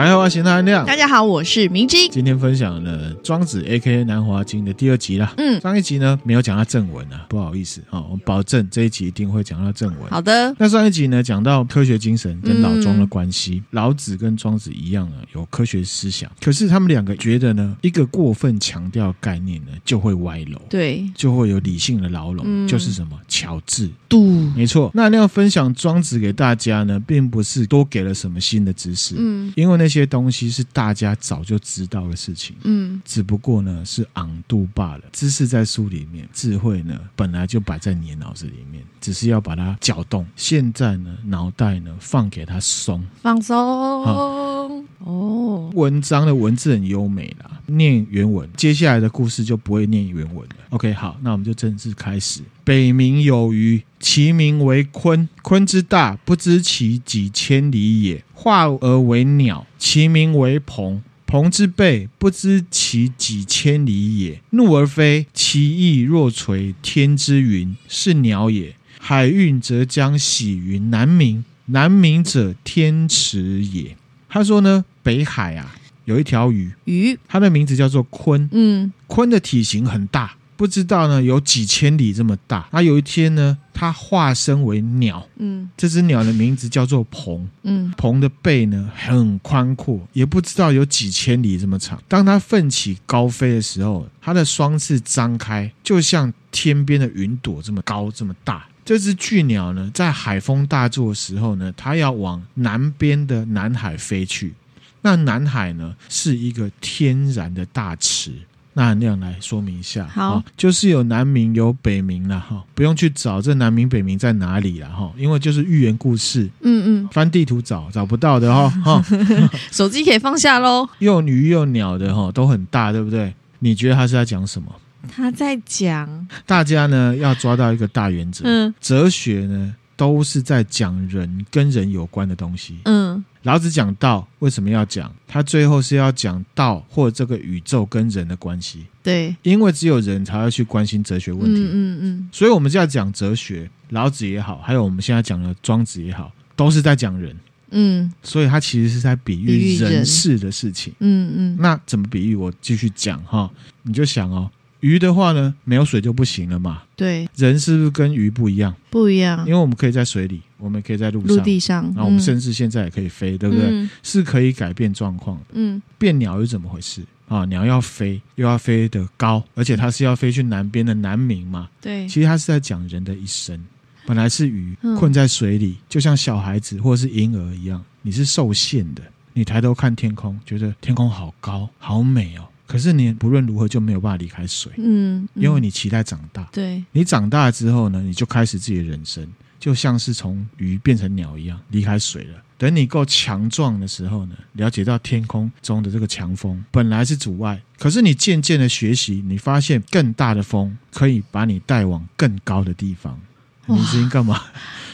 大家好，我是韩亮。大家好，我是明晶。今天分享了《庄子》A.K.A. 南华经的第二集啦。嗯，上一集呢没有讲到正文啊，不好意思啊，我保证这一集一定会讲到正文。好的。那上一集呢讲到科学精神跟老庄的关系，嗯、老子跟庄子一样啊有科学思想，可是他们两个觉得呢，一个过分强调概念呢就会歪楼，对，就会有理性的牢笼，嗯、就是什么巧智度，没错。那那样分享庄子给大家呢，并不是多给了什么新的知识，嗯，因为那些东西是。大家早就知道的事情，嗯，只不过呢是昂度罢了。知识在书里面，智慧呢本来就摆在你的脑子里面，只是要把它搅动。现在呢，脑袋呢放给它松，放松。哦，文章的文字很优美啦，念原文，接下来的故事就不会念原文了。OK，好，那我们就正式开始。北冥有鱼，其名为鲲。鲲之大，不知其几千里也。化而为鸟，其名为鹏。鹏之背，不知其几千里也。怒而飞，其翼若垂天之云，是鸟也。海运则将徙于南冥，南冥者天池也。他说呢，北海啊，有一条鱼，鱼，它的名字叫做鲲。嗯，鲲的体型很大。不知道呢，有几千里这么大。那有一天呢，它化身为鸟。嗯，这只鸟的名字叫做鹏。嗯，鹏的背呢很宽阔，也不知道有几千里这么长。当它奋起高飞的时候，它的双翅张开，就像天边的云朵这么高这么大。这只巨鸟呢，在海风大作的时候呢，它要往南边的南海飞去。那南海呢，是一个天然的大池。那那样来说明一下，好、哦，就是有南明有北明了哈，不用去找这南明北明在哪里了哈，因为就是寓言故事，嗯嗯，翻地图找找不到的哈 哈，手机可以放下喽。又鱼又鸟的哈都很大，对不对？你觉得他是在讲什么？他在讲，大家呢要抓到一个大原则，嗯，哲学呢都是在讲人跟人有关的东西，嗯。老子讲道为什么要讲？他最后是要讲道或这个宇宙跟人的关系。对，因为只有人才会去关心哲学问题。嗯嗯嗯。所以我们就要讲哲学，老子也好，还有我们现在讲的庄子也好，都是在讲人。嗯。所以他其实是在比喻人事的事情。嗯嗯。那怎么比喻？我继续讲哈，你就想哦。鱼的话呢，没有水就不行了嘛。对，人是不是跟鱼不一样？不一样，因为我们可以在水里，我们可以在陆上，陆地上，然后我们甚至现在也可以飞，嗯、对不对？嗯、是可以改变状况的。嗯，变鸟又怎么回事啊？鸟要飞，又要飞得高，而且它是要飞去南边的南冥嘛。对，其实它是在讲人的一生。本来是鱼困在水里，嗯、就像小孩子或者是婴儿一样，你是受限的。你抬头看天空，觉得天空好高，好美哦。可是你不论如何就没有办法离开水，嗯，嗯，因为你期待长大，对，你长大之后呢，你就开始自己的人生，就像是从鱼变成鸟一样离开水了。等你够强壮的时候呢，了解到天空中的这个强风本来是阻碍，可是你渐渐的学习，你发现更大的风可以把你带往更高的地方。你声音干嘛？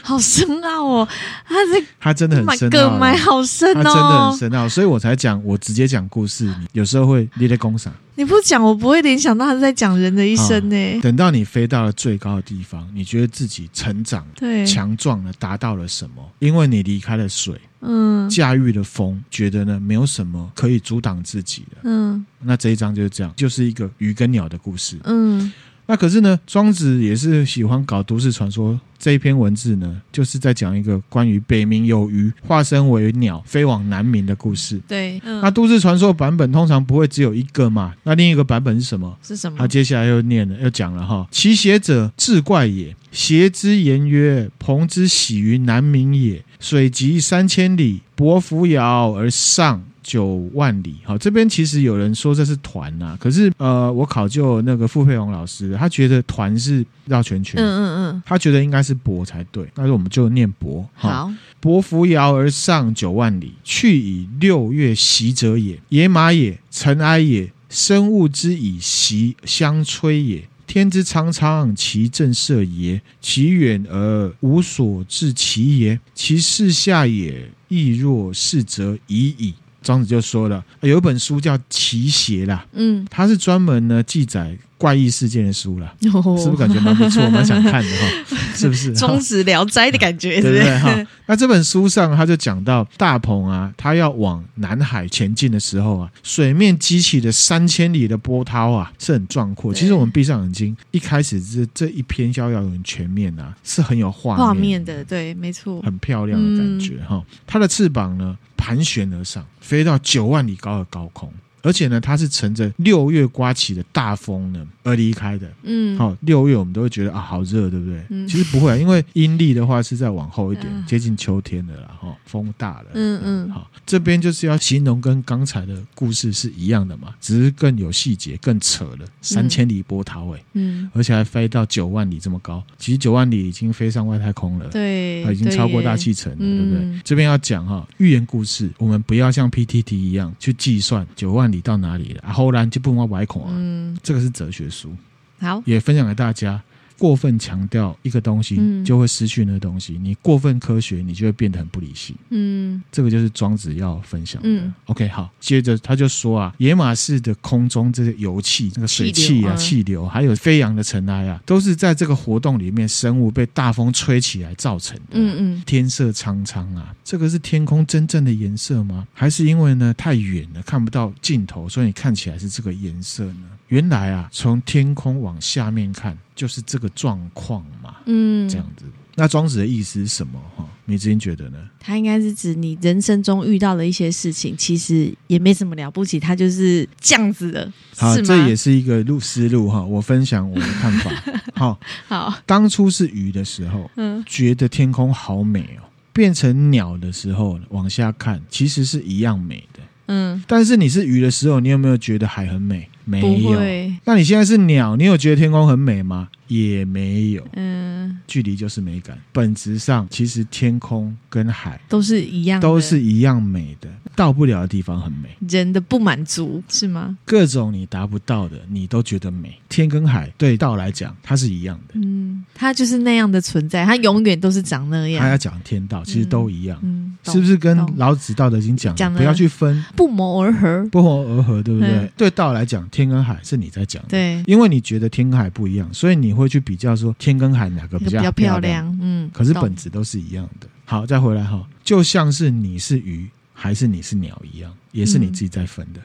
好深奥哦，他是他真的很深奥，买好深哦，他真的很深奥，所以我才讲，我直接讲故事，你有时候会你在工厂，你不讲我不会联想到他是在讲人的一生呢。等到你飞到了最高的地方，你觉得自己成长、对。强壮了，达到了什么？因为你离开了水，嗯，驾驭了风，觉得呢没有什么可以阻挡自己的，嗯，那这一章就是这样，就是一个鱼跟鸟的故事，嗯。那可是呢，庄子也是喜欢搞都市传说。这一篇文字呢，就是在讲一个关于北冥有鱼化身为鸟飞往南冥的故事。对，嗯、那都市传说版本通常不会只有一个嘛？那另一个版本是什么？是什么？他接下来又念了，又讲了哈。其邪者，志怪也。邪之言曰：“鹏之徙于南冥也，水击三千里，伯扶摇而上。”九万里，好，这边其实有人说这是团呐、啊，可是呃，我考究那个傅佩荣老师，他觉得团是绕圈圈，嗯嗯嗯，他觉得应该是博才对，那我们就念博，好，伯扶摇而上九万里，去以六月袭者也，野马也，尘埃也，生物之以袭相摧也。天之苍苍，其正色也；其远而无所至其也，其视下也，亦若是则已矣。庄子就说了，有一本书叫《奇邪》啦，嗯，它是专门呢记载怪异事件的书啦，哦、是不是感觉蛮不错，蛮想看的哈？是不是？庄子聊斋的感觉，对不对？哈，那这本书上他就讲到大鹏啊，他要往南海前进的时候啊，水面激起的三千里的波涛啊，是很壮阔。其实我们闭上眼睛，一开始这这一篇逍遥游全面啊，是很有画面，画面的，对，没错，很漂亮的感觉哈。它、嗯、的翅膀呢，盘旋而上，飞到九万里高的高空。而且呢，它是乘着六月刮起的大风呢而离开的。嗯，好，六月我们都会觉得啊，好热，对不对？嗯，其实不会啊，因为阴历的话是在往后一点，嗯、接近秋天的了哈，风大了。嗯嗯，好，这边就是要形容跟刚才的故事是一样的嘛，只是更有细节，更扯了，三千里波涛哎，嗯，而且还飞到九万里这么高，其实九万里已经飞上外太空了，对，已经超过大气层了，对，对不对？嗯、这边要讲哈，寓言故事，我们不要像 PTT 一样去计算九万里。你到哪里了？啊后来就不往外孔啊。嗯，这个是哲学书，好，也分享给大家。过分强调一个东西，就会失去那个东西。嗯、你过分科学，你就会变得很不理性。嗯，这个就是庄子要分享的。嗯、OK，好，接着他就说啊，野马式的空中这些油气、那个水汽啊、气流，流，还有飞扬的尘埃啊，都是在这个活动里面，生物被大风吹起来造成的。嗯嗯，天色苍苍啊，这个是天空真正的颜色吗？还是因为呢太远了看不到尽头，所以你看起来是这个颜色呢？原来啊，从天空往下面看，就是这个状况嘛。嗯，这样子。那庄子的意思是什么？哈，你之前觉得呢？他应该是指你人生中遇到的一些事情，其实也没什么了不起，他就是这样子的。好，这也是一个路思路哈。我分享我的看法。好，好。当初是鱼的时候，嗯，觉得天空好美哦。变成鸟的时候，往下看，其实是一样美的。嗯，但是你是鱼的时候，你有没有觉得海很美？没有。那你现在是鸟，你有觉得天空很美吗？也没有。嗯，距离就是美感。本质上，其实天空跟海都是一样，都是一样美的。到不了的地方很美。人的不满足是吗？各种你达不到的，你都觉得美。天跟海对道来讲，它是一样的。嗯，它就是那样的存在，它永远都是长那样。他要讲天道，其实都一样。嗯，是不是跟老子《道德经》讲的不要去分，不谋而合，不谋而合，对不对？对道来讲，天跟海是你在讲的。对，因为你觉得天跟海不一样，所以你会去比较说天跟海哪个比较漂亮。嗯，可是本质都是一样的。好，再回来哈，就像是你是鱼。还是你是鸟一样，也是你自己在分的。嗯，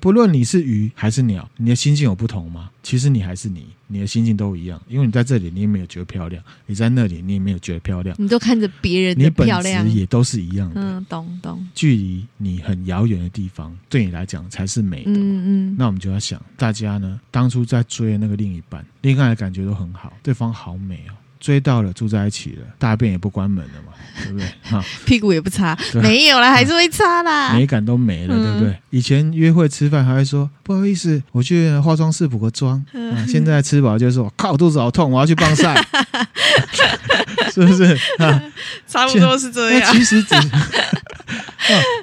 不论你是鱼还是鸟，你的心境有不同吗？其实你还是你，你的心境都一样。因为你在这里，你也没有觉得漂亮；你在那里，你也没有觉得漂亮。你都看着别人的漂亮，你本质也都是一样的。嗯，懂懂。距离你很遥远的地方，对你来讲才是美的。嗯嗯。那我们就要想，大家呢，当初在追的那个另一半，恋爱的感觉都很好，对方好美哦。追到了，住在一起了，大便也不关门了嘛，对不对？哈，屁股也不擦，没有啦，还是会擦啦，美感都没了，对不对？以前约会吃饭还会说不好意思，我去化妆室补个妆。啊，现在吃饱就说靠，肚子好痛，我要去棒晒，是不是？差不多是这样。其实只是，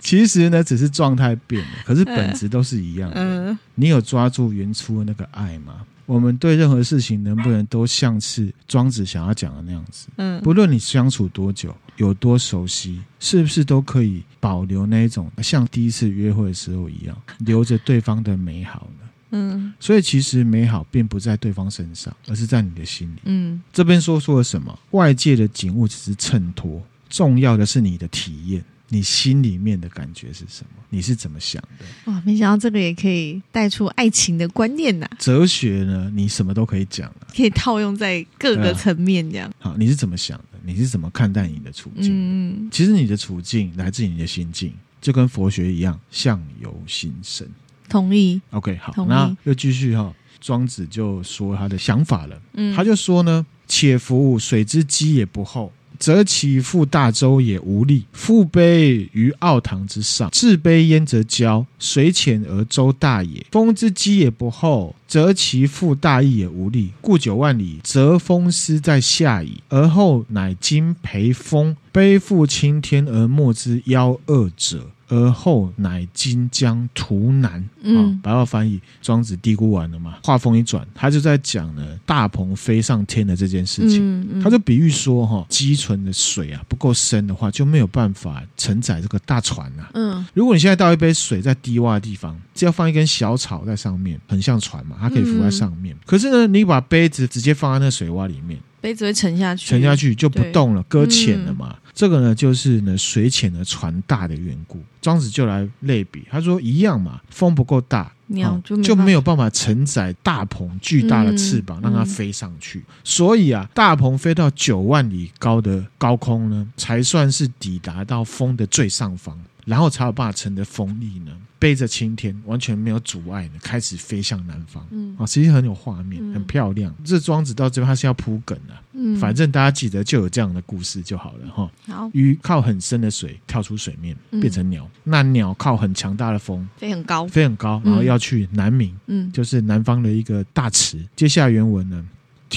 其实呢，只是状态变了，可是本质都是一样的。你有抓住原初的那个爱吗？我们对任何事情能不能都像是庄子想要讲的那样子？嗯，不论你相处多久，有多熟悉，是不是都可以保留那一种像第一次约会的时候一样，留着对方的美好呢？嗯，所以其实美好并不在对方身上，而是在你的心里。嗯，这边说说了什么？外界的景物只是衬托，重要的是你的体验。你心里面的感觉是什么？你是怎么想的？哇，没想到这个也可以带出爱情的观念呐、啊！哲学呢，你什么都可以讲、啊、可以套用在各个层面这样、啊。好，你是怎么想的？你是怎么看待你的处境？嗯，其实你的处境来自于你的心境，就跟佛学一样，相由心生。同意。OK，好，那又继续哈，庄子就说他的想法了。嗯，他就说呢：“且夫水之积也不厚。”则其父大周也无力，覆碑于奥堂之上，置碑焉则骄。水浅而舟大也，风之积也不厚，则其父大义也无力。故九万里，则风师在下矣，而后乃今培风，背负青天而莫之夭二者。而后乃今将图南，嗯、哦，白话翻译，庄子嘀咕完了嘛？话锋一转，他就在讲呢，大鹏飞上天的这件事情。嗯嗯、他就比喻说，哈，积存的水啊不够深的话，就没有办法承载这个大船呐、啊。嗯，如果你现在倒一杯水在低洼的地方，只要放一根小草在上面，很像船嘛，它可以浮在上面。嗯、可是呢，你把杯子直接放在那水洼里面。杯子会沉下去，沉下去就不动了，搁浅了嘛。嗯、这个呢，就是呢水浅的船大的缘故。庄子就来类比，他说一样嘛，风不够大，鸟就没、哦、就没有办法承载大鹏巨大的翅膀，嗯、让它飞上去。嗯、所以啊，大鹏飞到九万里高的高空呢，才算是抵达到风的最上方。然后才有办法乘着风力呢，背着青天，完全没有阻碍呢，开始飞向南方。嗯啊，其实很有画面，很漂亮。嗯、这庄子到最后他是要铺梗的，嗯，反正大家记得就有这样的故事就好了哈。好，鱼靠很深的水跳出水面变成鸟，嗯、那鸟靠很强大的风飞很高，飞很高，然后要去南冥，嗯，就是南方的一个大池。接下来原文呢？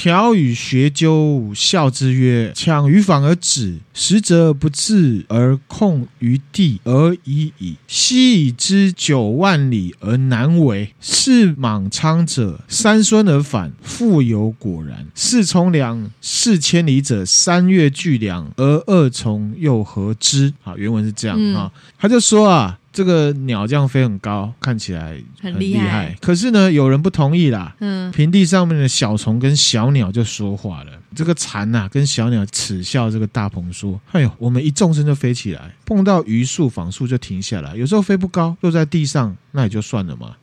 调与学究笑之曰：“抢于ฝั่而止，实则不至而控于地而已矣。昔已之九万里而难为，是莽苍者三孙而返，复有果然。是从良四千里者，三月巨两而二从又何之？”好，原文是这样啊，他就说啊。这个鸟这样飞很高，看起来很厉害。厉害可是呢，有人不同意啦。嗯，平地上面的小虫跟小鸟就说话了。这个蝉呐、啊，跟小鸟耻笑这个大鹏说：“哎呦，我们一纵身就飞起来，碰到榆树纺树就停下来。有时候飞不高，落在地上，那也就算了嘛。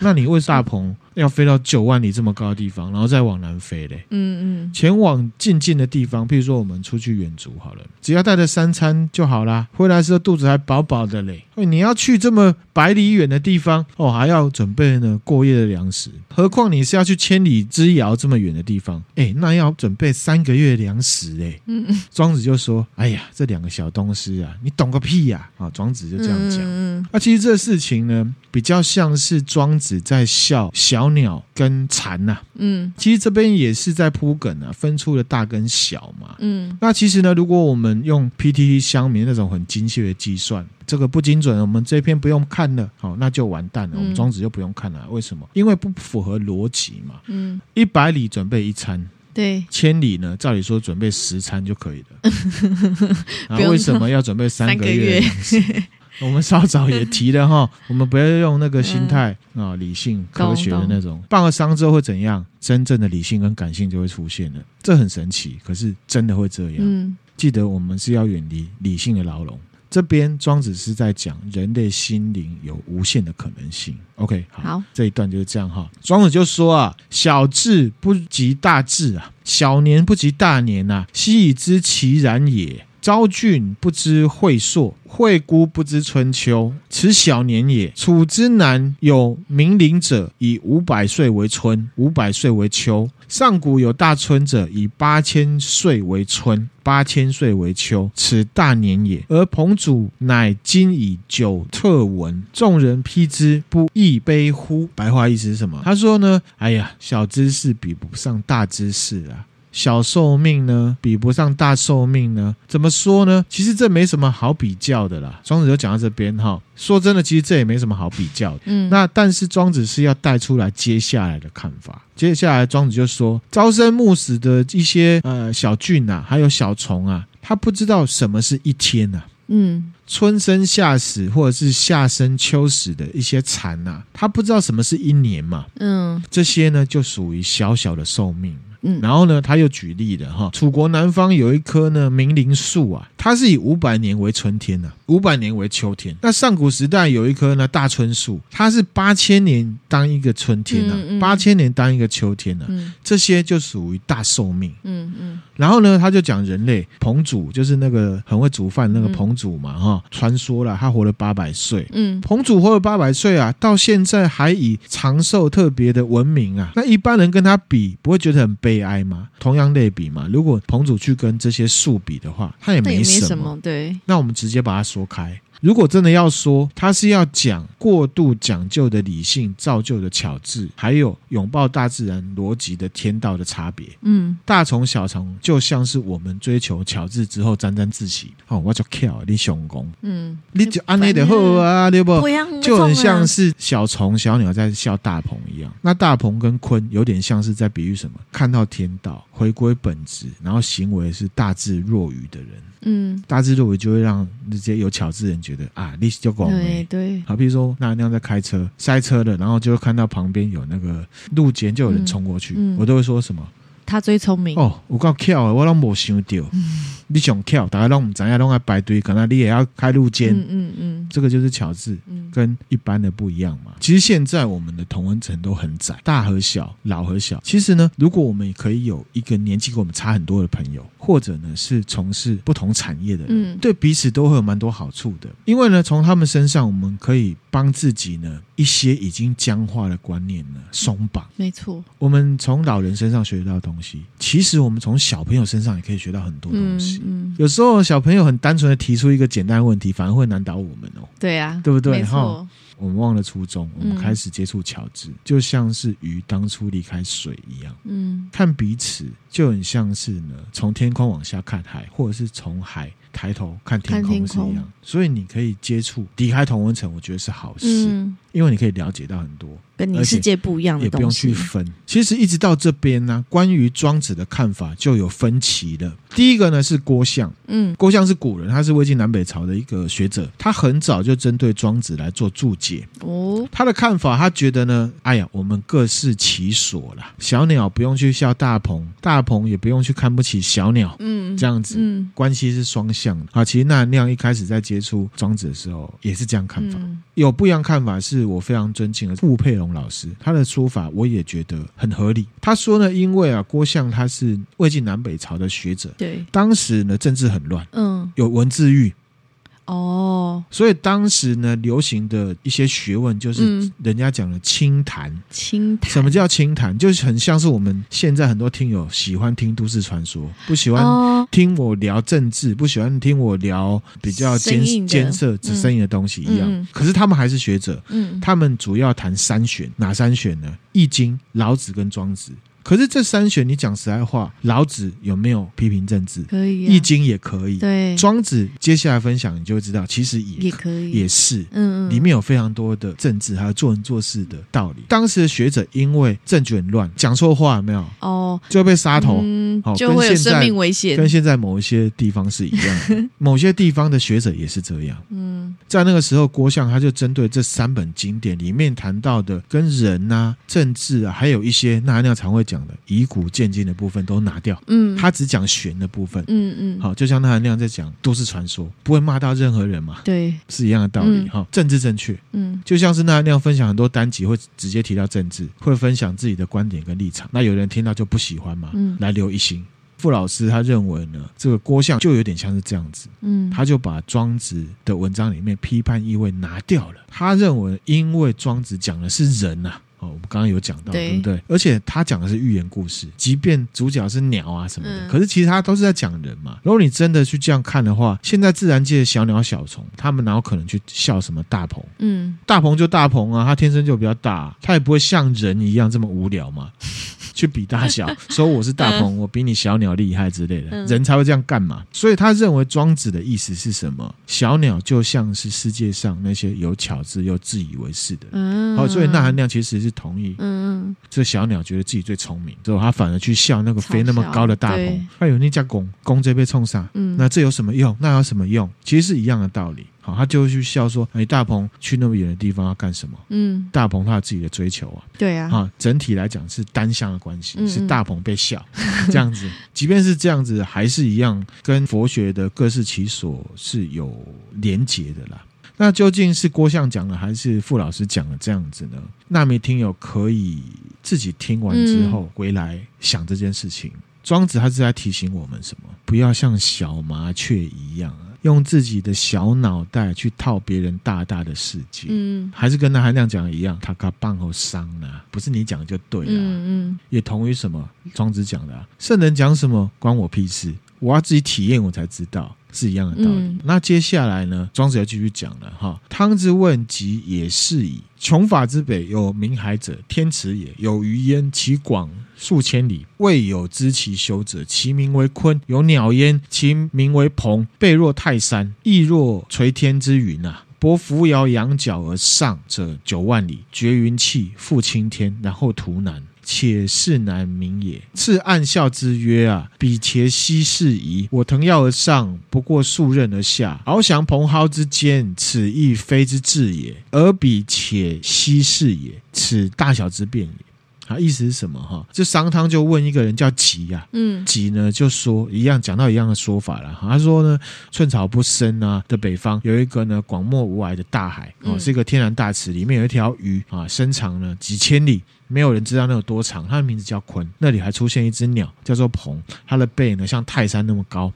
那你为大鹏？”要飞到九万里这么高的地方，然后再往南飞嘞。嗯嗯，前往近近的地方，譬如说我们出去远足好了，只要带着三餐就好啦。回来的时候肚子还饱饱的嘞。你要去这么百里远的地方哦，还要准备呢过夜的粮食。何况你是要去千里之遥这么远的地方，哎，那要准备三个月粮食嘞。嗯嗯，庄子就说：“哎呀，这两个小东西啊，你懂个屁呀！”啊，庄子就这样讲。嗯，那其实这事情呢，比较像是庄子在笑小。小鸟跟蝉呐、啊，嗯，其实这边也是在铺梗啊，分出了大跟小嘛，嗯，那其实呢，如果我们用 PTT 乡民那种很精确的计算，这个不精准，我们这篇不用看了，好，那就完蛋了，我们庄子就不用看了，为什么？因为不符合逻辑嘛，嗯，一百里准备一餐，对，千里呢，照理说准备十餐就可以了，那为什么要准备三个月？我们稍早也提了哈，我们不要用那个心态啊，理性科学的那种。办了伤之后会怎样？真正的理性跟感性就会出现了，这很神奇。可是真的会这样。嗯，记得我们是要远离理性的牢笼。这边庄子是在讲人类心灵有无限的可能性。OK，好，好，这一段就是这样哈。庄子就说啊，小智不及大智啊，小年不及大年呐，昔已知其然也。昭俊不知晦朔，惠姑不知春秋。此小年也。楚之南有冥灵者，以五百岁为春，五百岁为秋。上古有大春者，以八千岁为春，八千岁为秋。此大年也。而彭祖乃今以久特闻，众人批之，不亦悲乎？白话意思是什么？他说呢，哎呀，小知识比不上大知识啊。小寿命呢，比不上大寿命呢？怎么说呢？其实这没什么好比较的啦。庄子就讲到这边哈。说真的，其实这也没什么好比较的。嗯，那但是庄子是要带出来接下来的看法。接下来庄子就说：朝生暮死的一些呃小菌啊，还有小虫啊，他不知道什么是一天呐、啊。嗯，春生夏死或者是夏生秋死的一些蝉呐、啊，他不知道什么是一年嘛。嗯，这些呢就属于小小的寿命。嗯，然后呢，他又举例了哈，楚国南方有一棵呢明灵树啊，它是以五百年为春天呐、五百年为秋天。那上古时代有一棵呢大椿树，它是八千年当一个春天呢、啊，嗯嗯、八千年当一个秋天呢、啊，嗯、这些就属于大寿命。嗯嗯。嗯然后呢，他就讲人类彭祖，就是那个很会煮饭那个彭祖嘛哈，传说了他活了八百岁。嗯，彭祖活了八百岁啊，到现在还以长寿特别的闻名啊。那一般人跟他比，不会觉得很悲哀吗？同样类比嘛，如果彭祖去跟这些树比的话，他也没什么。没什么对。那我们直接把它说开。如果真的要说，他是要讲过度讲究的理性造就的巧智，还有拥抱大自然逻辑的天道的差别。嗯，大虫小虫就像是我们追求巧智之后沾沾自喜。哦，我就巧，你雄功。嗯，你就安内的好啊，对不？就很像是小虫小鸟在笑大鹏一样。那大鹏跟鲲有点像是在比喻什么？看到天道，回归本质，然后行为是大智若愚的人。嗯，大智若愚就会让那些有巧智人觉得啊，历史就广为对。好，比如说那那样在开车塞车的，然后就会看到旁边有那个路肩就有人冲过去，嗯。嗯、我都会说什么？他最聪明。哦，我够巧的，我拢无想到。嗯你想跳，大家拢唔知影，拢爱排队，可能你也要开路肩。嗯嗯嗯，这个就是巧字，跟一般的不一样嘛。其实现在我们的同温层都很窄，大和小，老和小。其实呢，如果我们也可以有一个年纪跟我们差很多的朋友，或者呢是从事不同产业的人，嗯、对彼此都会有蛮多好处的。因为呢，从他们身上我们可以帮自己呢一些已经僵化的观念呢松绑。没错，我们从老人身上学到的东西，其实我们从小朋友身上也可以学到很多东西。嗯，有时候小朋友很单纯的提出一个简单问题，反而会难倒我们哦。对啊，对不对？哈，我们忘了初衷，我们开始接触乔治，嗯、就像是鱼当初离开水一样。嗯，看彼此就很像是呢，从天空往下看海，或者是从海抬头看天空是一样。所以你可以接触离开同温层，我觉得是好事，嗯、因为你可以了解到很多。跟你世界不一样的东西，也不用去分。其实一直到这边呢，关于庄子的看法就有分歧了。第一个呢是郭象，嗯，郭象是古人，他是魏晋南北朝的一个学者，他很早就针对庄子来做注解。哦，他的看法，他觉得呢，哎呀，我们各适其所啦，小鸟不用去笑大鹏，大鹏也不用去看不起小鸟，嗯，这样子，嗯，关系是双向的。啊，其实那亮一开始在接触庄子的时候也是这样看法，嗯、有不一样看法，是我非常尊敬的傅佩荣老师，他的说法我也觉得很合理。他说呢，因为啊，郭象他是魏晋南北朝的学者，对，当时呢政治很乱，嗯，有文字狱。哦，所以当时呢，流行的一些学问就是人家讲的清谈。清谈，什么叫清谈？就是很像是我们现在很多听友喜欢听都市传说，不喜欢听我聊政治，不喜欢听我聊比较艰艰涩、只生硬的东西一样。可是他们还是学者，嗯，他们主要谈三选，哪三选呢？《易经》、老子跟庄子。可是这三选，你讲实在话，老子有没有批评政治？可以，易经也可以。对，庄子接下来分享，你就会知道，其实也也可以，也是。嗯嗯，里面有非常多的政治，还有做人做事的道理。当时的学者因为政局很乱，讲错话有没有？哦，就会被杀头，好，就会有生命危险。跟现在某一些地方是一样的，某些地方的学者也是这样。嗯，在那个时候，郭象他就针对这三本经典里面谈到的跟人啊、政治啊，还有一些那那常会讲。讲的以古鉴今的部分都拿掉，嗯，他只讲玄的部分，嗯嗯，好，就像他那样在讲都市传说，不会骂到任何人嘛，对，是一样的道理哈，政治正确，嗯，就像是那那样分享很多单集会直接提到政治，会分享自己的观点跟立场，那有人听到就不喜欢嘛，嗯，来留一星。傅老师他认为呢，这个郭象就有点像是这样子，嗯，他就把庄子的文章里面批判意味拿掉了，他认为因为庄子讲的是人呐、啊。我们刚刚有讲到，对，对不对？而且他讲的是寓言故事，即便主角是鸟啊什么的，嗯、可是其实他都是在讲人嘛。如果你真的去这样看的话，现在自然界的小鸟小虫，他们哪有可能去笑什么大鹏？嗯，大鹏就大鹏啊，他天生就比较大，他也不会像人一样这么无聊嘛。去比大小，说我是大鹏，我比你小鸟厉害之类的，人才会这样干嘛？所以他认为庄子的意思是什么？小鸟就像是世界上那些有巧智又自以为是的人。好，所以那含量其实是同意。嗯，这小鸟觉得自己最聪明，之后他反而去笑那个飞那么高的大鹏。哎呦，那家公公这边冲上？嗯，那这有什么用？那有什么用？其实是一样的道理。好，他就会去笑说：“哎，大鹏去那么远的地方要干什么？”嗯，大鹏他有自己的追求啊。对啊。啊，整体来讲是单向的关系，嗯嗯是大鹏被笑这样子。即便是这样子，还是一样跟佛学的各适其所是有连结的啦。那究竟是郭象讲的，还是傅老师讲的这样子呢？那名听友可以自己听完之后回来想这件事情。嗯、庄子他是在提醒我们什么？不要像小麻雀一样。用自己的小脑袋去套别人大大的世界，嗯，还是跟那韩亮讲的一样，他卡棒后伤呢，不是你讲就对了，嗯嗯，也同于什么庄子讲的，圣人讲什么关我屁事，我要自己体验我才知道，是一样的道理。嗯、那接下来呢，庄子要继续讲了哈，汤之问及也是矣，穷法之北有明海者，天池也，有鱼焉，其广。数千里，未有知其修者，其名为鲲；有鸟焉，其名为鹏。背若泰山，翼若垂天之云啊！伯扶摇羊角而上者九万里，绝云气，覆青天，然后图南，且是南冥也。次暗笑之曰：“啊，彼且奚适矣？我腾跃而上，不过数仞而下，翱翔蓬蒿之间，此亦非之至也。而彼且奚适也？此大小之变也。”啊，意思是什么哈？这商汤就问一个人叫吉呀，嗯，吉呢就说一样，讲到一样的说法了。他说呢，寸草不生啊的北方有一个呢广漠无涯的大海哦，是一个天然大池，里面有一条鱼啊，身长呢几千里，没有人知道那有多长。它的名字叫鲲，那里还出现一只鸟叫做鹏，它的背呢像泰山那么高。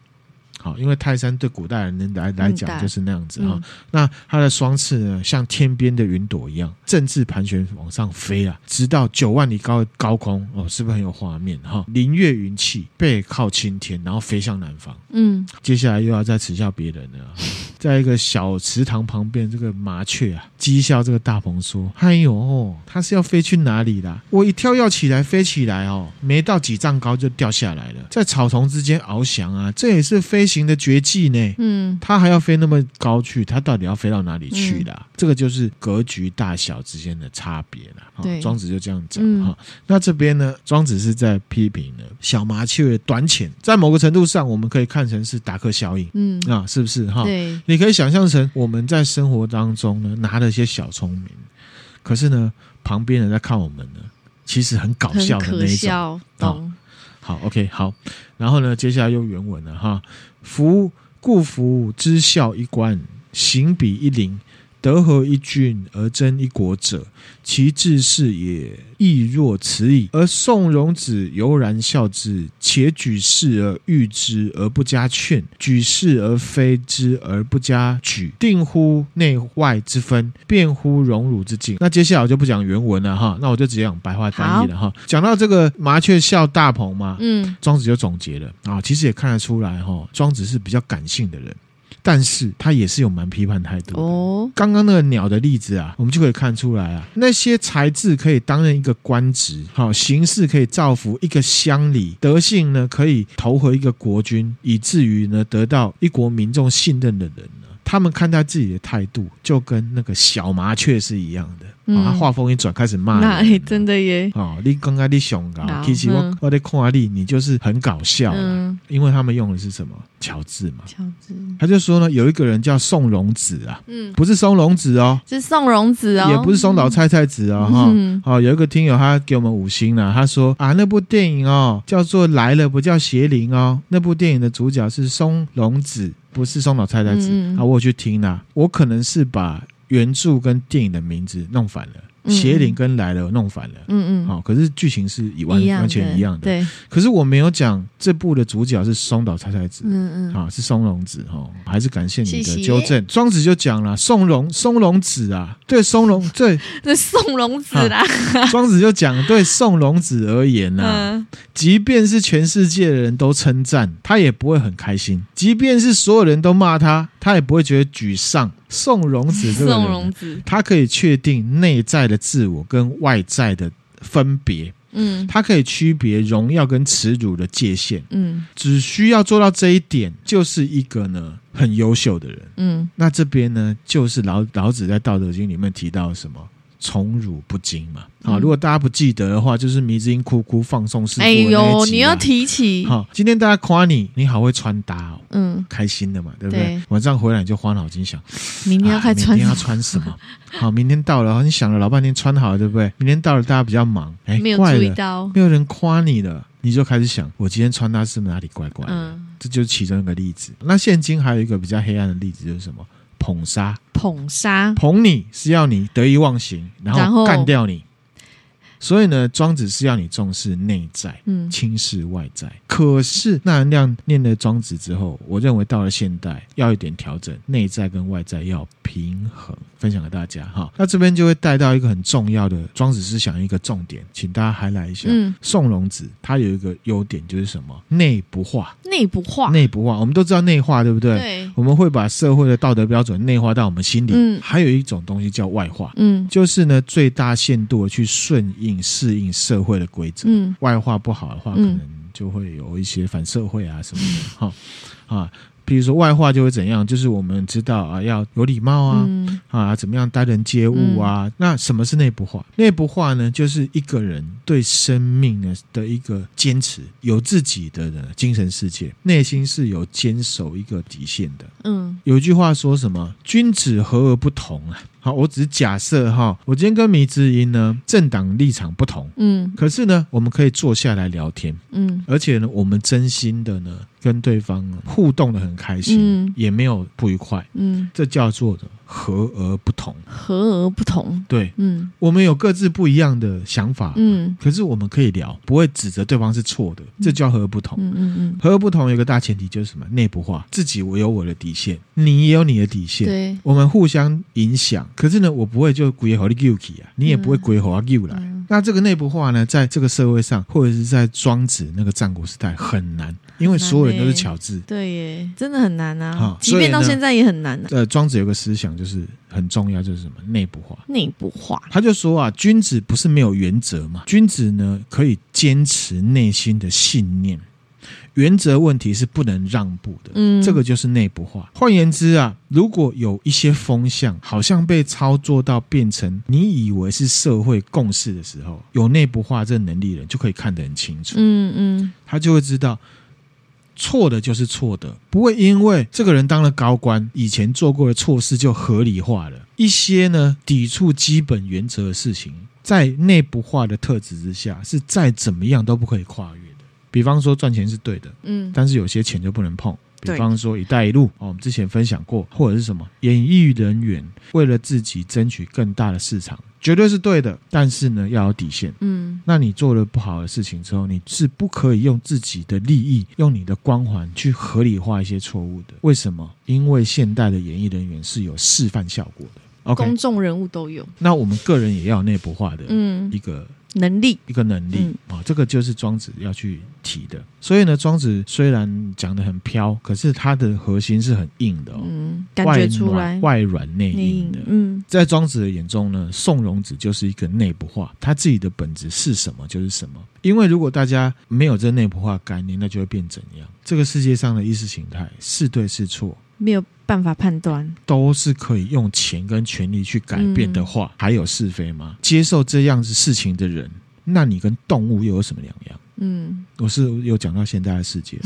好，因为泰山对古代人来来讲就是那样子哈、嗯。那它的双翅呢，像天边的云朵一样，正自盘旋往上飞啊，直到九万里高高空哦，是不是很有画面哈？凌越云气，背靠青天，然后飞向南方。嗯，接下来又要再耻笑别人了。在一个小池塘旁边，这个麻雀啊，讥笑这个大鹏说：“哎呦哦，它是要飞去哪里啦？我一跳要起来，飞起来哦，没到几丈高就掉下来了，在草丛之间翱翔啊，这也是飞行的绝技呢。嗯，它还要飞那么高去，它到底要飞到哪里去啦？嗯、这个就是格局大小之间的差别了。对，庄子就这样讲哈、嗯。那这边呢，庄子是在批评呢小麻雀的短浅，在某个程度上，我们可以看成是达克效应。嗯啊，是不是哈？对。你可以想象成我们在生活当中呢，拿了一些小聪明，可是呢，旁边人在看我们呢，其实很搞笑的那一种。好，好，OK，好。然后呢，接下来又原文了哈。夫故夫之孝一官，行比一邻。得合一郡而争一国者，其志士也亦若此矣。而宋荣子犹然笑之，且举世而喻之而不加劝，举世而非之而不加举，定乎内外之分，辩乎荣辱之境。那接下来我就不讲原文了哈，那我就直接讲白话翻译了哈。讲到这个麻雀笑大鹏嘛，嗯，庄子就总结了啊，其实也看得出来哈，庄子是比较感性的人。但是他也是有蛮批判态度的。哦，刚刚那个鸟的例子啊，我们就可以看出来啊，那些才智可以担任一个官职，好，形式可以造福一个乡里，德性呢可以投合一个国君，以至于呢得到一国民众信任的人呢，他们看待自己的态度就跟那个小麻雀是一样的。嗯、他话锋一转，开始骂人。那真的耶！哦，你刚刚你凶搞，其实我我在看你，你就是很搞笑。嗯，因为他们用的是什么？乔治嘛。乔治。他就说呢，有一个人叫宋荣子啊，嗯，不是松隆子哦，是宋荣子哦，也不是松岛菜菜子哦，哈、嗯。哦，有一个听友他给我们五星了，他说啊，那部电影哦叫做来了，不叫邪灵哦，那部电影的主角是松隆子，不是松岛菜菜子。嗯、啊，我有去听啦，我可能是把。原著跟电影的名字弄反了。邪灵跟来了弄反了，嗯嗯，好，可是剧情是以完完全一样的，对。可是我没有讲这部的主角是松岛菜菜子，嗯嗯，啊，是松隆子哈，还是感谢你的纠正。庄子就讲了，松隆松隆子啊，对松隆 对，对松隆子啦。庄子就讲，对松隆子而言呢、啊，即便是全世界的人都称赞，他也不会很开心；即便是所有人都骂他，他也不会觉得沮丧。宋荣子这个人，他可以确定内在的自我跟外在的分别，嗯，他可以区别荣耀跟耻辱的界限，嗯，只需要做到这一点，就是一个呢很优秀的人，嗯，那这边呢就是老老子在《道德经》里面提到什么？宠辱不惊嘛，好，如果大家不记得的话，就是迷之音哭哭放送事故、啊。哎呦，你要提起。好，今天大家夸你，你好会穿搭哦，嗯，开心的嘛，对不对？对，晚上回来你就花脑筋想，明天要开穿、啊，明天要穿什么？好，明天到了，你想了老半天穿好了，对不对？明天到了，大家比较忙，哎，没有注意到，没有人夸你了，你就开始想，我今天穿搭是哪里怪怪的？嗯，这就是其中一个例子。那现今还有一个比较黑暗的例子，就是什么？捧杀，捧杀，捧你是要你得意忘形，然后干掉你。所以呢，庄子是要你重视内在，嗯，轻视外在。可是那人亮念了庄子之后，我认为到了现代要一点调整，内在跟外在要平衡。分享给大家哈，那这边就会带到一个很重要的庄子思想一个重点，请大家还来一下。嗯，宋荣子他有一个优点就是什么？内不化，内不化，内不化。我们都知道内化，对不对？对。我们会把社会的道德标准内化到我们心里。嗯。还有一种东西叫外化，嗯，就是呢最大限度的去顺应适应社会的规则。嗯。外化不好的话，可能就会有一些反社会啊什么的。哈、嗯、啊。比如说外化就会怎样？就是我们知道啊，要有礼貌啊，嗯、啊，怎么样待人接物啊？嗯、那什么是内部化？内部化呢，就是一个人对生命呢的一个坚持，有自己的精神世界，内心是有坚守一个底线的。嗯，有一句话说什么？君子和而不同啊。好，我只是假设哈，我今天跟迷之音呢，政党立场不同，嗯。可是呢，我们可以坐下来聊天，嗯。而且呢，我们真心的呢，跟对方互动的很开心，嗯也没有不愉快，嗯，这叫做的和而不同。和而不同。对，嗯我们有各自不一样的想法，嗯可是我们可以聊，不会指责对方是错的，这叫和而不同。嗯嗯嗯，和而不同有一个大前提就是什么？内部化，自己我有我的底线，你也有你的底线。对，我们互相影响，可是呢，我不会就归和你 guilty 啊，你也不会归和我 g 来。嗯那这个内部化呢，在这个社会上，或者是在庄子那个战国时代很难，因为所有人都是巧字。对耶，真的很难啊好，即便到现在也很难啊。呃，庄子有个思想就是很重要，就是什么内部化。内部化，他就说啊，君子不是没有原则嘛，君子呢可以坚持内心的信念，原则问题是不能让步的。嗯，这个就是内部化。换言之啊，如果有一些风向好像被操作到变成你以为是社会共识的时候，有内部化这能力的人就可以看得很清楚，嗯嗯他就会知道错的就是错的，不会因为这个人当了高官，以前做过的错事就合理化了。一些呢抵触基本原则的事情，在内部化的特质之下，是再怎么样都不可以跨越的。比方说赚钱是对的。嗯但是有些钱就不能碰，比方说“一带一路”哦，我们之前分享过，或者是什么演艺人员为了自己争取更大的市场，绝对是对的。但是呢，要有底线。嗯那你做了不好的事情之后，你是不可以用自己的利益、用你的光环去合理化一些错误的。为什么？因为现代的演艺人员是有示范效果的。OK，公众人物都有，那我们个人也要有内部化的嗯一，个。能力，一个能力嗯啊、哦，这个就是庄子要去提的。所以呢，庄子虽然讲的很飘，可是它的核心是很硬的哦，嗯，感外觉出来软，外软内内硬的。嗯在庄子的眼中呢，宋荣子就是一个内部化，他自己的本质是什么就是什么。因为如果大家没有这内部化概念，那就会变怎样？这个世界上的意识形态是对是错，没有办法判断，都是可以用钱跟权力去改变的话，还有是非吗？接受这样子事情的人，那你跟动物又有什么两样？嗯我是有讲到现在的世界，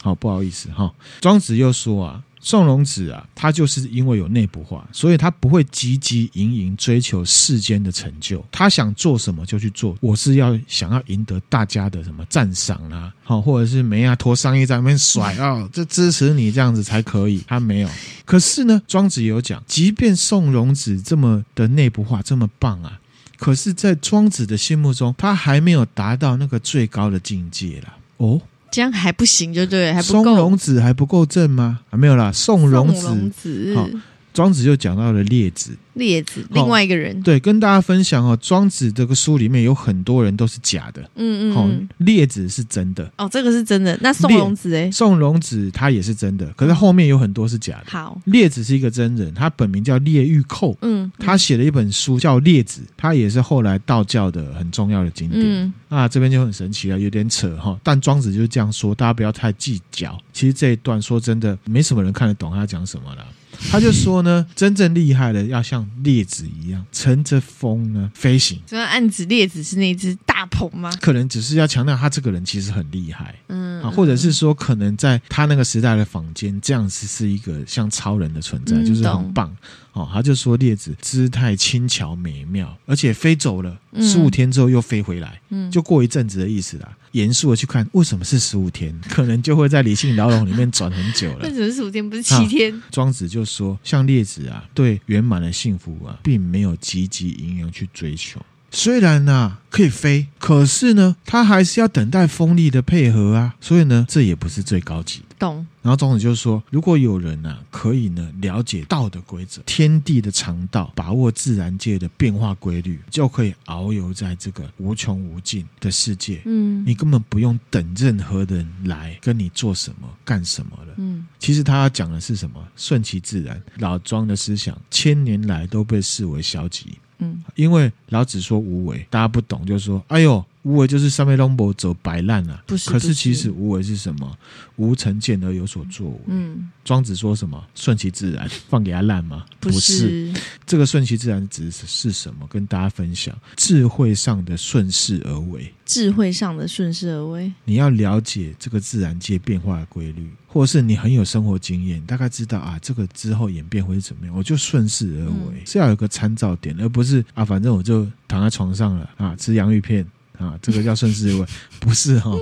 好不好意思哈。庄子又说啊，宋荣子啊，他就是因为有内部化，所以他不会汲汲营营追求世间的成就，他想做什么就去做。我是要想要赢得大家的什么赞赏啦，好，或者是没啊脱上衣在那边甩啊、这支持你这样子才可以。他没有，可是呢，庄子有讲，即便宋荣子这么的内部化，这么棒啊。可是，在庄子的心目中，他还没有达到那个最高的境界啦。哦，这样还不行，就对了，还不够。松茸子还不够正吗？啊，没有啦，宋茸子，子好，庄子就讲到了列子。列子，另外一个人，对，跟大家分享哦，庄子这个书里面有很多人都是假的，好嗯嗯嗯，，列子是真的，哦，这个是真的。那宋荣子哎，宋荣子他也是真的，可是后面有很多是假的。好，列子是一个真人，他本名叫列玉寇，嗯，他写了一本书叫《列子》，他也是后来道教的很重要的经典。嗯那，这边就很神奇了，有点扯哈。但庄子就是这样说，大家不要太计较。其实这一段说真的，没什么人看得懂他讲什么了。他就说呢，真正厉害的要像列子一样，乘着风呢飞行。这暗指列子是那只大鹏吗？可能只是要强调他这个人其实很厉害嗯啊，或者是说，可能在他那个时代的坊间，这样子是一个像超人的存在，嗯就是很懂棒哦。他就说列子姿态轻巧美妙，而且飞走了嗯十五天之后又飞回来。嗯，就过一阵子的意思啦。严肃的去看，为什么是十五天？可能就会在理性牢笼里面转很久了 为。什么十五天不是七天？庄子就说，像列子啊，对圆满的幸福啊，并没有积极营养去追求。虽然呢、啊、可以飞，可是呢，他还是要等待风力的配合啊。所以呢，这也不是最高级的。懂，然后庄子就说，如果有人啊，可以呢了解道的规则、天地的常道，把握自然界的变化规律，就可以遨游在这个无穷无尽的世界。嗯你根本不用等任何人来跟你做什么、干什么了。嗯其实他要讲的是什么？顺其自然。老庄的思想千年来都被视为消极，嗯因为老子说无为，大家不懂就说：“哎呦，无为就是上面龙伯走摆烂了。不是，可是其实无为是什么？无成见而有所作为。嗯，庄子说什么？顺其自然，放给他烂吗？不是，不是这个顺其自然指的是什么？跟大家分享智慧上的顺势而为。智慧上的顺势而为，你要了解这个自然界变化的规律，或者是你很有生活经验，大概知道啊，这个之后演变会是怎么样，我就顺势而为，是要有个参照点，而不是啊，反正我就躺在床上了啊，吃洋芋片啊，这个叫顺势而为，不是哈、哦？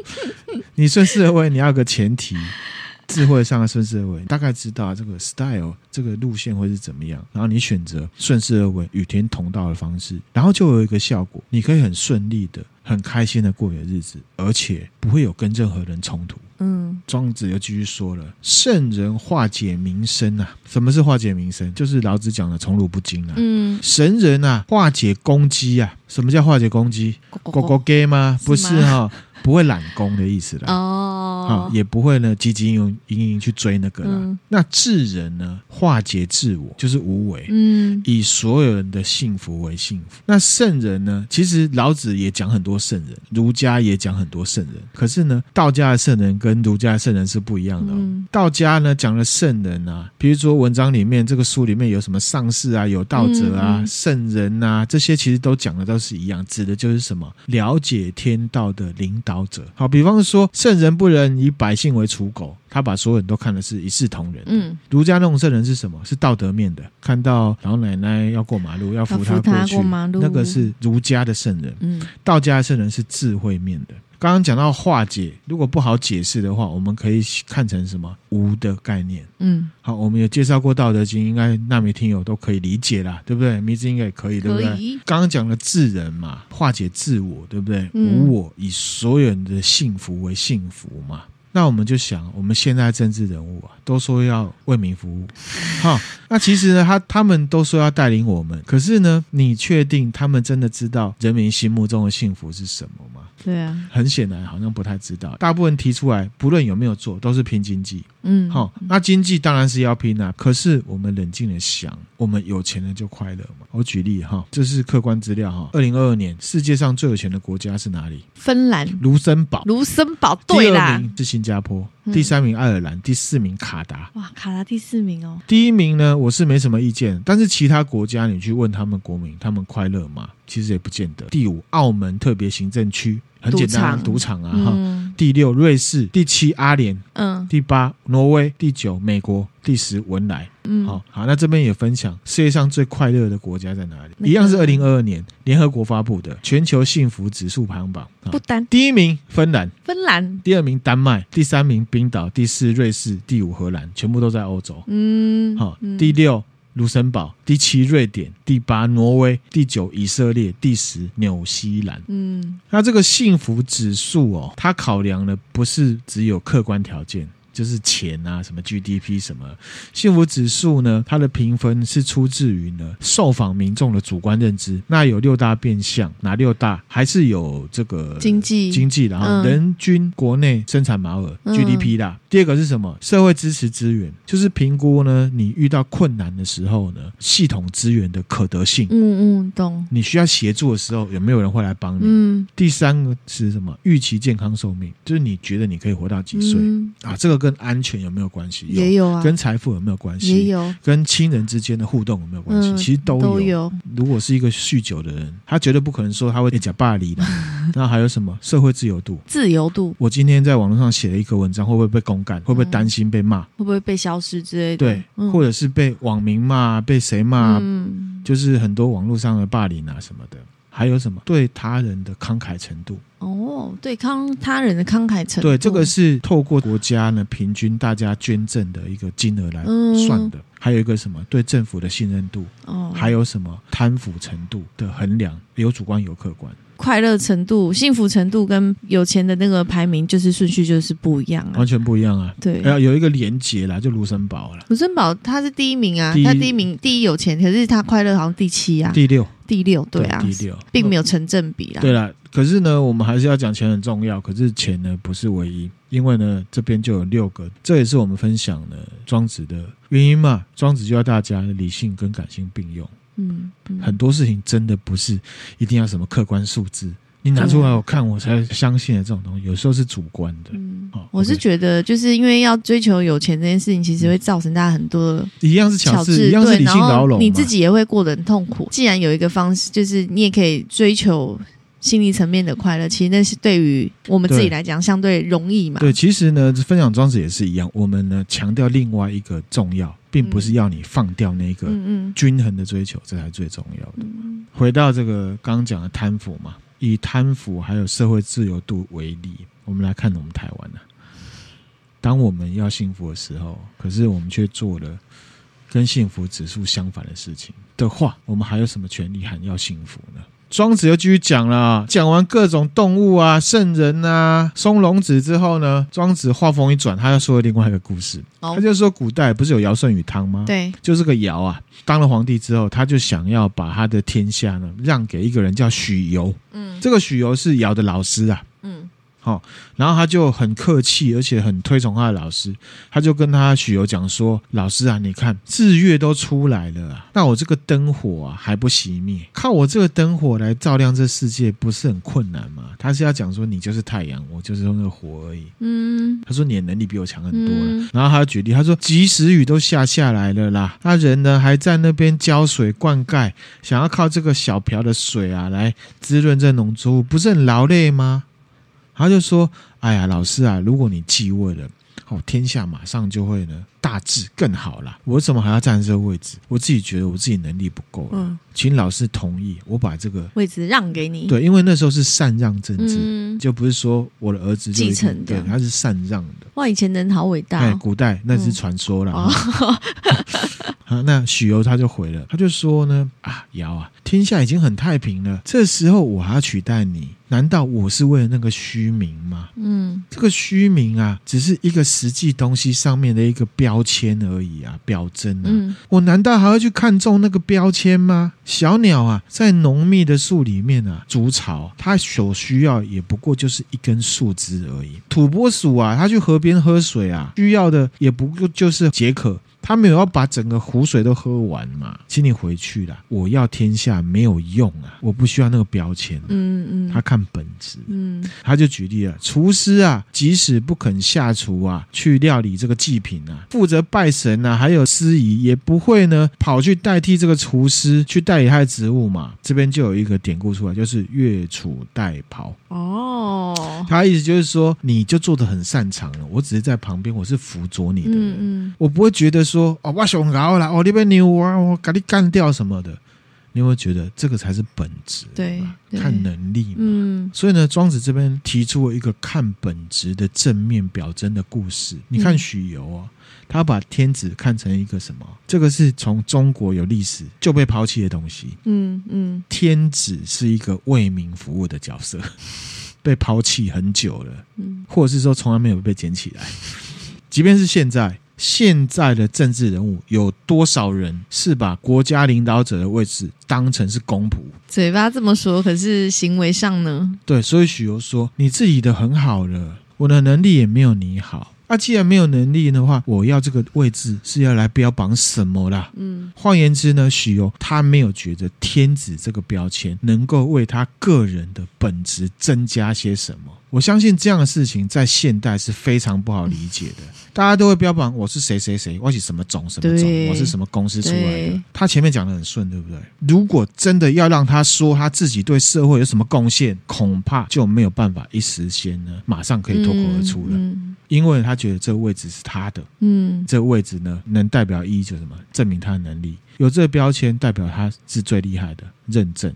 你顺势而为，你要有个前提。智慧上的顺势而为，大概知道这个 style 这个路线会是怎么样，然后你选择顺势而为、与天同道的方式，然后就有一个效果，你可以很顺利的、很开心的过你的日子，而且不会有跟任何人冲突。嗯，庄子又继续说了：“圣人化解民生啊，什么是化解民生？就是老子讲的宠辱不惊啊。嗯，神人啊，化解攻击啊，什么叫化解攻击？狗狗 gay 吗？不是哈、哦。”不会揽功的意思了哦，好，也不会呢，汲汲营营营营去追那个了。嗯、那智人呢，化解自我就是无为，嗯，以所有人的幸福为幸福。那圣人呢，其实老子也讲很多圣人，儒家也讲很多圣人，可是呢，道家的圣人跟儒家的圣人是不一样的、哦。嗯、道家呢讲了圣人啊，比如说文章里面这个书里面有什么上士啊，有道者啊，嗯、圣人啊，这些其实都讲的都是一样，指的就是什么了解天道的领导。者好，比方说圣人不仁，以百姓为刍狗，他把所有人都看的是一视同仁。嗯，儒家那种圣人是什么？是道德面的，看到老奶奶要过马路，要扶她过去，过马路，那个是儒家的圣人。嗯，道家的圣人是智慧面的。刚刚讲到化解，如果不好解释的话，我们可以看成什么无的概念。嗯，好，我们有介绍过《道德经》，应该那名听友都可以理解啦，对不对？名字应该也可以，对不对？刚刚讲了智人嘛，化解自我，对不对？无我，以所有人的幸福为幸福嘛。那我们就想，我们现在政治人物啊，都说要为民服务，好，那其实呢，他他们都说要带领我们，可是呢，你确定他们真的知道人民心目中的幸福是什么吗？对啊，很显然好像不太知道。大部分提出来，不论有没有做，都是拼经济。嗯，好，那经济当然是要拼啊。可是我们冷静的想，我们有钱人就快乐嘛？我举例哈，这是客观资料哈。二零二二年世界上最有钱的国家是哪里？芬兰，卢森堡。卢森堡，对啦。第二名是新加坡，第三名爱尔兰，第四名卡达。哇，卡达第四名哦。第一名呢，我是没什么意见，但是其他国家你去问他们国民，他们快乐吗？其实也不见得。第五，澳门特别行政区。很简单，赌场，场啊哈。嗯、第六，瑞士；第七，阿联；嗯，第八，挪威；第九，美国；第十，文莱。嗯，好好，那这边也分享世界上最快乐的国家在哪里？一样是二零二二年联合国发布的全球幸福指数排行榜。不丹，第一名芬兰，芬兰；第二名丹麦，第三名冰岛，第四瑞士，第五荷兰，全部都在欧洲。嗯，好，第六。卢森堡，第七瑞典，第八挪威，第九以色列，第十纽西兰。嗯，那这个幸福指数哦，它考量的不是只有客观条件。就是钱啊，什么 GDP 什么幸福指数呢？它的评分是出自于呢受访民众的主观认知。那有六大变相，哪六大？还是有这个经济经济，然后人均国内生产毛额、嗯、GDP 啦。第二个是什么？社会支持资源，就是评估呢你遇到困难的时候呢，系统资源的可得性。嗯嗯，懂。你需要协助的时候，有没有人会来帮你？嗯。第三个是什么？预期健康寿命，就是你觉得你可以活到几岁、嗯、啊？这个。跟安全有没有关系？也有啊。跟财富有没有关系？也有。跟亲人之间的互动有没有关系？嗯、其实都有。都有。如果是一个酗酒的人，他绝对不可能说他会讲霸凌的。那还有什么？社会自由度。自由度。我今天在网络上写了一个文章，会不会被公干？会不会担心被骂？会不会被消失之类的？对，嗯、或者是被网民骂？被谁骂？嗯、就是很多网络上的霸凌啊什么的。还有什么？对他人的慷慨程度。哦，对慷他人的慷慨程度，对这个是透过国家呢平均大家捐赠的一个金额来算的。嗯、还有一个什么？对政府的信任度。哦，还有什么？贪腐程度的衡量，有主观有客观。快乐程度、幸福程度跟有钱的那个排名就是顺序就是不一样啊，完全不一样啊。对，要有一个连结啦，就卢森堡了。卢森堡他是第一名啊，第他第一名第一有钱，可是他快乐好像第七啊，第六，第六，对啊，对第六，并没有成正比啦。对啦，可是呢，我们还是要讲钱很重要，可是钱呢不是唯一，因为呢这边就有六个，这也是我们分享的庄子的原因嘛。庄子就要大家理性跟感性并用。嗯，嗯，很多事情真的不是一定要什么客观数字，你拿出来我看，我才相信的这种东西，有时候是主观的。嗯，我是觉得，就是因为要追求有钱这件事情，其实会造成大家很多一样是巧事，一样是理性牢笼，你自己也会过得很痛苦。既然有一个方式，就是你也可以追求心理层面的快乐，其实那是对于我们自己来讲相对容易嘛。对，其实呢，分享庄子也是一样，我们呢强调另外一个重要。并不是要你放掉那个均衡的追求，这才是最重要的。回到这个刚刚讲的贪腐嘛，以贪腐还有社会自由度为例，我们来看我们台湾呢。当我们要幸福的时候，可是我们却做了跟幸福指数相反的事情的话，我们还有什么权利喊要幸福呢？庄子又继续讲了，讲完各种动物啊、圣人啊、松隆子之后呢，庄子话锋一转，他又说了另外一个故事。他就说，古代不是有尧舜禹汤吗？对，就是个尧啊，当了皇帝之后，他就想要把他的天下呢让给一个人叫许由。嗯，这个许由是尧的老师啊。嗯。好，然后他就很客气，而且很推崇他的老师。他就跟他许由讲说：“老师啊，你看日月都出来了啊，那我这个灯火啊还不熄灭，靠我这个灯火来照亮这世界，不是很困难吗？”他是要讲说：“你就是太阳，我就是用那个火而已。”嗯，他说：“你的能力比我强很多了。嗯”然后他举例，他说：“及时雨都下下来了啦，那人呢还在那边浇水灌溉，想要靠这个小瓢的水啊来滋润这农作物，不是很劳累吗？”他就说：“哎呀，老师啊，如果你继位了，哦，天下马上就会呢大致更好了。我为什么还要站这个位置？我自己觉得我自己能力不够了，嗯，请老师同意我把这个位置让给你。对，因为那时候是禅让政治，嗯、就不是说我的儿子继承的，对，他是禅让的。哇，以前人好伟大、哦！哎，古代那是传说了。好，那许由他就回了，他就说呢：啊，尧啊，天下已经很太平了，这时候我还要取代你？难道我是为了那个虚名吗？嗯，这个虚名啊，只是一个实际东西上面的一个标签而已啊，表征啊。嗯，我难道还要去看重那个标签吗？小鸟啊，在浓密的树里面啊筑巢，它所需要也不过就是一根树枝而已。土拨鼠啊，它去河边喝水啊，需要的也不过就是解渴。他没有要把整个湖水都喝完嘛？请你回去了。我要天下没有用啊，我不需要那个标签。嗯嗯，他看本质。嗯，他就举例了，厨师啊，即使不肯下厨啊，去料理这个祭品啊，负责拜神啊，还有司仪，也不会呢跑去代替这个厨师去代理他的职务嘛。这边就有一个典故出来，就是越俎代庖。哦，他意思就是说，你就做的很擅长了，我只是在旁边，我是辅佐你的人，嗯嗯，我不会觉得说。说哦，我想搞了，哦，你边牛啊，我把你干掉什么的，你会觉得这个才是本质，对，看能力嘛。嗯，所以呢，庄子这边提出了一个看本质的正面表征的故事。你看许由啊，他把天子看成一个什么？这个是从中国有历史就被抛弃的东西。嗯嗯，天子是一个为民服务的角色，被抛弃很久了，嗯，或者是说从来没有被捡起来，即便是现在。现在的政治人物有多少人是把国家领导者的位置当成是公仆？嘴巴这么说，可是行为上呢？对，所以许攸说：“你自己的很好了，我的能力也没有你好。那、啊、既然没有能力的话，我要这个位置是要来标榜什么啦？嗯，换言之呢，许攸他没有觉得天子这个标签能够为他个人的本质增加些什么。”我相信这样的事情在现代是非常不好理解的。大家都会标榜我是谁谁谁，我是什么种什么种，我是什么公司出来的。他前面讲的很顺，对不对？如果真的要让他说他自己对社会有什么贡献，恐怕就没有办法一时间呢，马上可以脱口而出了。因为他觉得这个位置是他的，嗯，这个位置呢，能代表意义就是什么？证明他的能力，有这个标签代表他是最厉害的，认证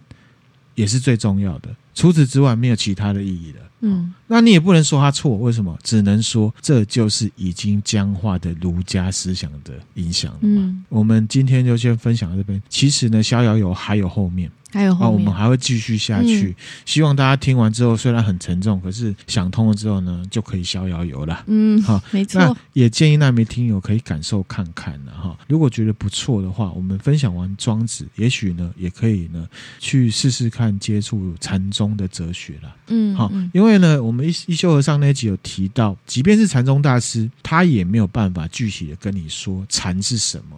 也是最重要的。除此之外，没有其他的意义了。嗯，那你也不能说他错，为什么？只能说这就是已经僵化的儒家思想的影响了嘛。嗯，我们今天就先分享到这边。其实呢，逍遥游还有后面。还有啊，我们还会继续下去。嗯、希望大家听完之后，虽然很沉重，可是想通了之后呢，就可以逍遥游了。嗯，好，没错。那也建议那名听友可以感受看看了哈。如果觉得不错的话，我们分享完庄子，也许呢，也可以呢去试试看接触禅宗的哲学了。嗯，好，因为呢，我们一一休和尚那集有提到，即便是禅宗大师，他也没有办法具体的跟你说禅是什么，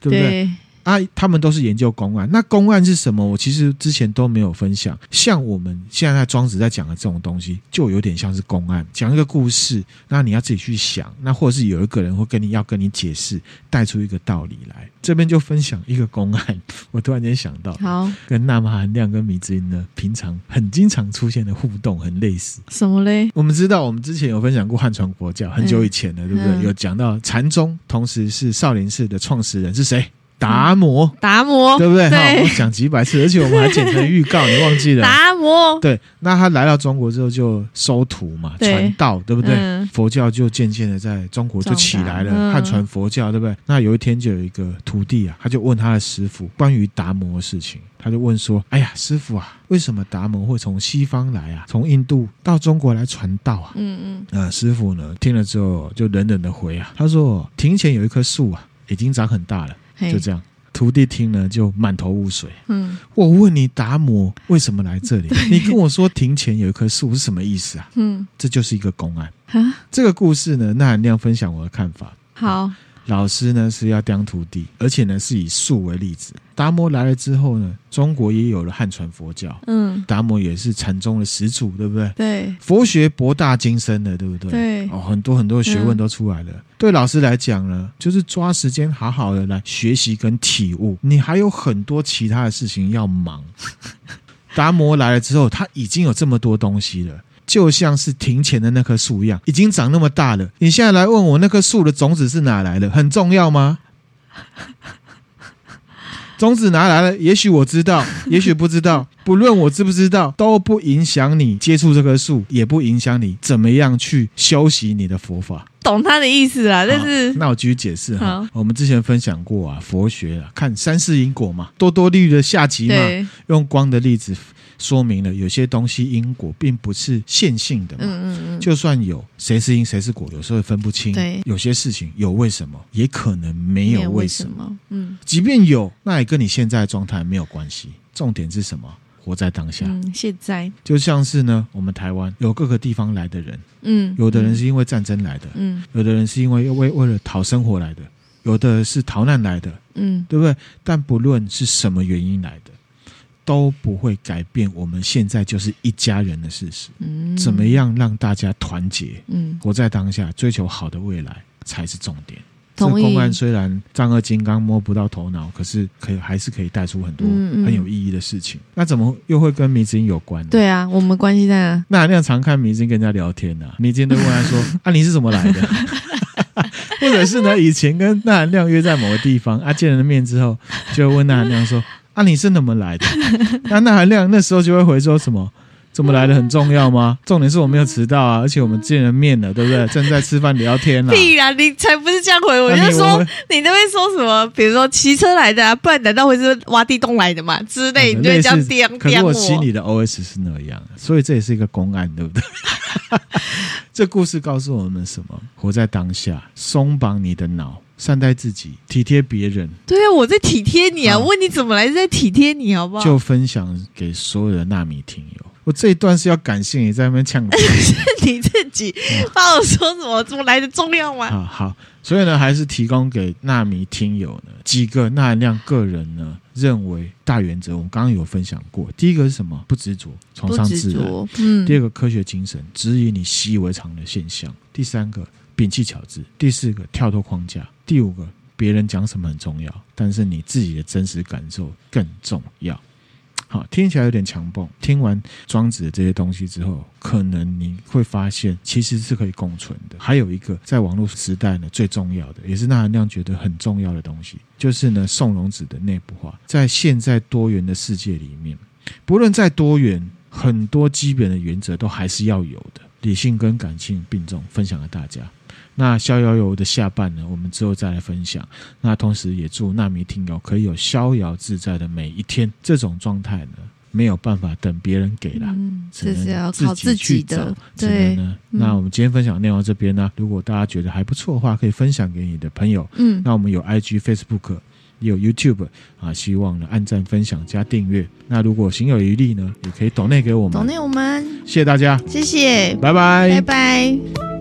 对不对？对啊，他们都是研究公案。那公案是什么？我其实之前都没有分享。像我们现在庄子在讲的这种东西，就有点像是公案，讲一个故事，那你要自己去想，那或者是有一个人会跟你要跟你解释，带出一个道理来。这边就分享一个公案，我突然间想到，好，跟纳玛罕亮跟米子音呢，平常很经常出现的互动很类似。什么嘞？我们知道，我们之前有分享过汉传佛教，很久以前了，对不对？嗯、有讲到禅宗，同时是少林寺的创始人是谁？达摩，达摩，对不对？对，我讲几百次，而且我们还剪成预告，你忘记了？达摩，对，那他来到中国之后就收徒嘛，传道，对不对？嗯、佛教就渐渐的在中国就起来了，汉传佛教，对不对？那有一天就有一个徒弟啊，他就问他的师傅关于达摩的事情，他就问说：“哎呀，师傅啊，为什么达摩会从西方来啊？从印度到中国来传道啊？”嗯嗯，啊，师傅呢听了之后就冷冷的回啊，他说：“庭前有一棵树啊，已经长很大了。”就这样，徒弟听了就满头雾水。嗯，我问你，达摩为什么来这里？你跟我说庭前有一棵树是什么意思啊？嗯，这就是一个公案。哈，这个故事呢，那含量分享我的看法。好。老师呢是要当徒弟，而且呢是以树为例子。达摩来了之后呢，中国也有了汉传佛教。嗯，达摩也是禅宗的始祖，对不对？对，佛学博大精深的，对不对？对，哦，很多很多学问都出来了。嗯、对老师来讲呢，就是抓时间好好的来学习跟体悟。你还有很多其他的事情要忙。达摩来了之后，他已经有这么多东西了。就像是庭前的那棵树一样，已经长那么大了。你现在来问我那棵树的种子是哪来的，很重要吗？种子哪来了？也许我知道，也许不知道。不论我知不知道，都不影响你接触这棵树，也不影响你怎么样去修习你的佛法。懂他的意思啊，但是那我继续解释哈。我们之前分享过啊，佛学啊，看三世因果嘛，多多利的下集嘛，用光的例子。说明了有些东西因果并不是线性的嘛，嗯嗯嗯，就算有谁是因谁是果，有时候分不清。对，有些事情有为什么，也可能没有为什么。嗯，即便有，那也跟你现在的状态没有关系。重点是什么？活在当下。嗯，现在就像是呢，我们台湾有各个地方来的人，嗯，有的人是因为战争来的，嗯，有的人是因为为为了讨生活来的，有的是逃难来的，嗯，对不对？但不论是什么原因来的。都不会改变我们现在就是一家人的事实。嗯，怎么样让大家团结？嗯，活在当下，追求好的未来才是重点。同意。这公案虽然丈二金刚摸不到头脑，可是可以还是可以带出很多很有意义的事情。嗯嗯，那怎么又会跟迷之音有关呢？对啊，我们关系在哪？那那样常看迷之音跟人家聊天呢、啊，迷之音都问他说：“啊，你是怎么来的？” 或者是呢，以前跟纳罕亮约在某个地方，啊，见了面之后，就问纳罕亮说。啊，你是怎么来的？那纳罕亮那时候就会回说什么？怎么来的很重要吗？重点是我没有迟到啊，而且我们见了面了，对不对？正在吃饭聊天呢。屁啊！你才不是这样回我，就说你那边说什么？比如说骑车来的啊，不然难道会是挖地洞来的吗？之类，你就这样颠颠我。可是我心里的 OS 是那样，所以这也是一个公案，对不对？这故事告诉我们什么？活在当下，松绑你的脑。善待自己，体贴别人。对啊，我在体贴你啊！问你怎么来，在体贴你，好不好？就分享给所有的纳米听友。我这一段是要感谢你在那边呛，你自己帮我说什么？怎么来的重要吗？好好，所以呢，还是提供给纳米听友呢几个纳罕亮个人呢认为大原则。我们刚刚有分享过，第一个是什么？不执着，崇尚自然。嗯。第二个科学精神，质疑你习以为常的现象。第三个。摒弃巧智，第四个跳脱框架，第五个别人讲什么很重要，但是你自己的真实感受更重要。好，听起来有点强蹦。听完庄子的这些东西之后，可能你会发现其实是可以共存的。还有一个在网络时代呢，最重要的也是纳罕亮觉得很重要的东西，就是呢宋荣子的内部化。在现在多元的世界里面，不论在多元，很多基本的原则都还是要有的，理性跟感性并重，分享给大家。那逍遥游的下半呢，我们之后再来分享。那同时也祝纳米听友可以有逍遥自在的每一天。这种状态呢，没有办法等别人给了，嗯、只能自己去找。只能呢，嗯、那我们今天分享内容这边呢，如果大家觉得还不错的话，可以分享给你的朋友。嗯，那我们有 IG、Facebook，也有 YouTube 啊，希望呢按赞、分享、加订阅。那如果行有余力呢，也可以抖内给我们。抖内我们，谢谢大家，谢谢，拜拜，拜拜。